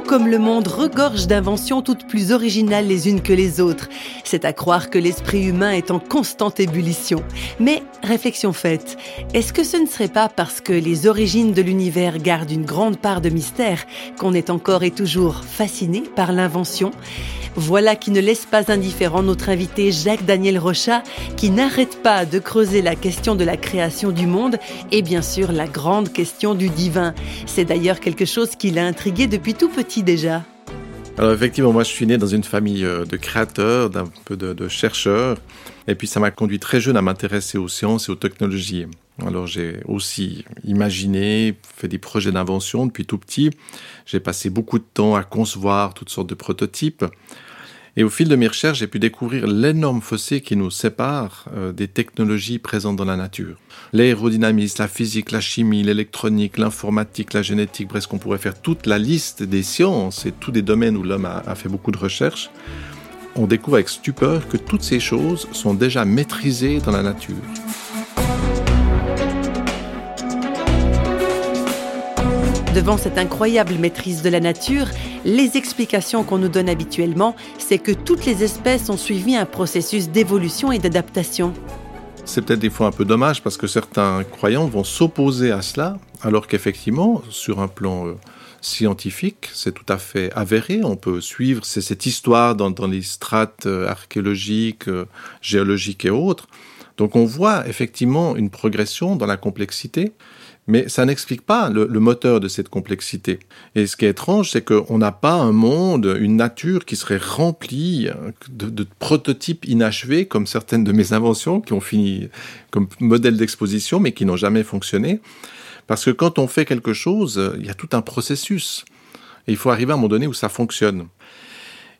comme le monde regorge d'inventions toutes plus originales les unes que les autres. C'est à croire que l'esprit humain est en constante ébullition. Mais réflexion faite, est-ce que ce ne serait pas parce que les origines de l'univers gardent une grande part de mystère qu'on est encore et toujours fasciné par l'invention? Voilà qui ne laisse pas indifférent notre invité Jacques-Daniel Rochat, qui n'arrête pas de creuser la question de la création du monde et bien sûr la grande question du divin. C'est d'ailleurs quelque chose qui l'a intrigué depuis tout petit déjà. Alors effectivement, moi je suis né dans une famille euh, de créateurs, d'un peu de, chercheurs, et puis ça m'a conduit très jeune à m'intéresser aux sciences et aux technologies. Alors j'ai aussi imaginé, fait des projets d'invention depuis tout petit. J'ai passé beaucoup de temps à concevoir toutes sortes de prototypes. Et au fil de mes recherches, j'ai pu découvrir l'énorme fossé qui nous sépare euh, des technologies présentes dans la nature. L'aérodynamisme, la physique, la chimie, l'électronique, l'informatique, la génétique, bref, qu'on pourrait faire toute la liste des sciences et tous des domaines où l'homme a, a fait beaucoup de recherches. On découvre avec stupeur que toutes ces choses sont déjà maîtrisées dans la nature. Devant cette incroyable maîtrise de la nature, les explications qu'on nous donne habituellement, c'est que toutes les espèces ont suivi un processus d'évolution et d'adaptation. C'est peut-être des fois un peu dommage parce que certains croyants vont s'opposer à cela, alors qu'effectivement, sur un plan euh, scientifique, c'est tout à fait avéré. On peut suivre cette histoire dans, les strates euh, archéologiques, euh, géologiques et autres. Donc on voit effectivement une progression dans la complexité. Mais ça n'explique pas le, moteur de cette complexité. Et ce qui est étrange, c'est qu'on n'a pas un monde, une nature qui serait remplie de, prototypes inachevés, comme certaines de mes inventions qui ont fini comme modèle d'exposition, mais qui n'ont jamais fonctionné. Parce que quand on fait quelque chose, il y a tout un processus. Et il faut arriver à un moment donné où ça fonctionne.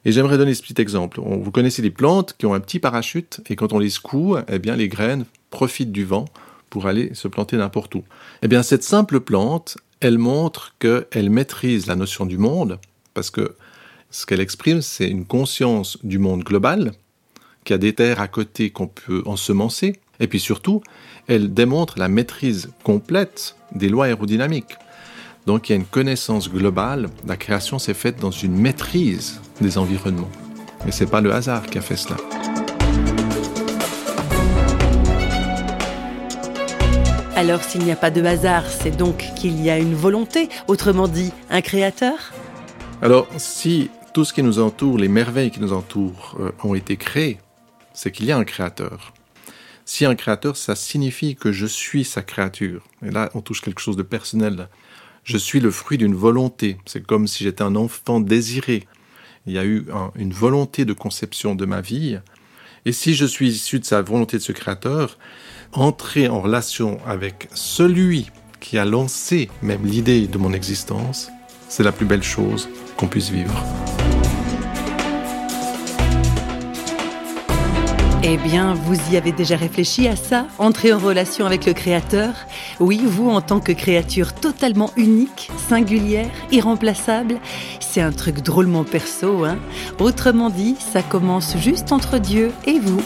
Et j'aimerais donner ce petit exemple. Vous connaissez les plantes qui ont un petit parachute, et quand on les secoue, eh bien, les graines profitent du vent pour aller se planter n'importe où. Eh bien, cette simple plante, elle montre qu'elle maîtrise la notion du monde, parce que ce qu'elle exprime, c'est une conscience du monde global, qui a des terres à côté qu'on peut ensemencer, et puis surtout, elle démontre la maîtrise complète des lois aérodynamiques. Donc il y a une connaissance globale, la création s'est faite dans une maîtrise des environnements. Et ce n'est pas le hasard qui a fait cela. Alors s'il n'y a pas de hasard, c'est donc qu'il y a une volonté, autrement dit un créateur? Alors si tout ce qui nous entoure, les merveilles qui nous entourent euh, ont été créées, c'est qu'il y a un créateur. Si un créateur, ça signifie que je suis sa créature. Et là, on touche quelque chose de personnel. Je suis le fruit d'une volonté. C'est comme si j'étais un enfant désiré. Il y a eu une volonté de conception de ma vie. Et si je suis issu de sa volonté de ce créateur, entrer en relation avec celui qui a lancé même l'idée de mon existence, c'est la plus belle chose qu'on puisse vivre. Eh bien, vous y avez déjà réfléchi à ça Entrer en relation avec le Créateur? Oui, vous, en tant que créature totalement unique, singulière, irremplaçable C'est un truc drôlement perso, hein Autrement dit, ça commence juste entre Dieu et vous.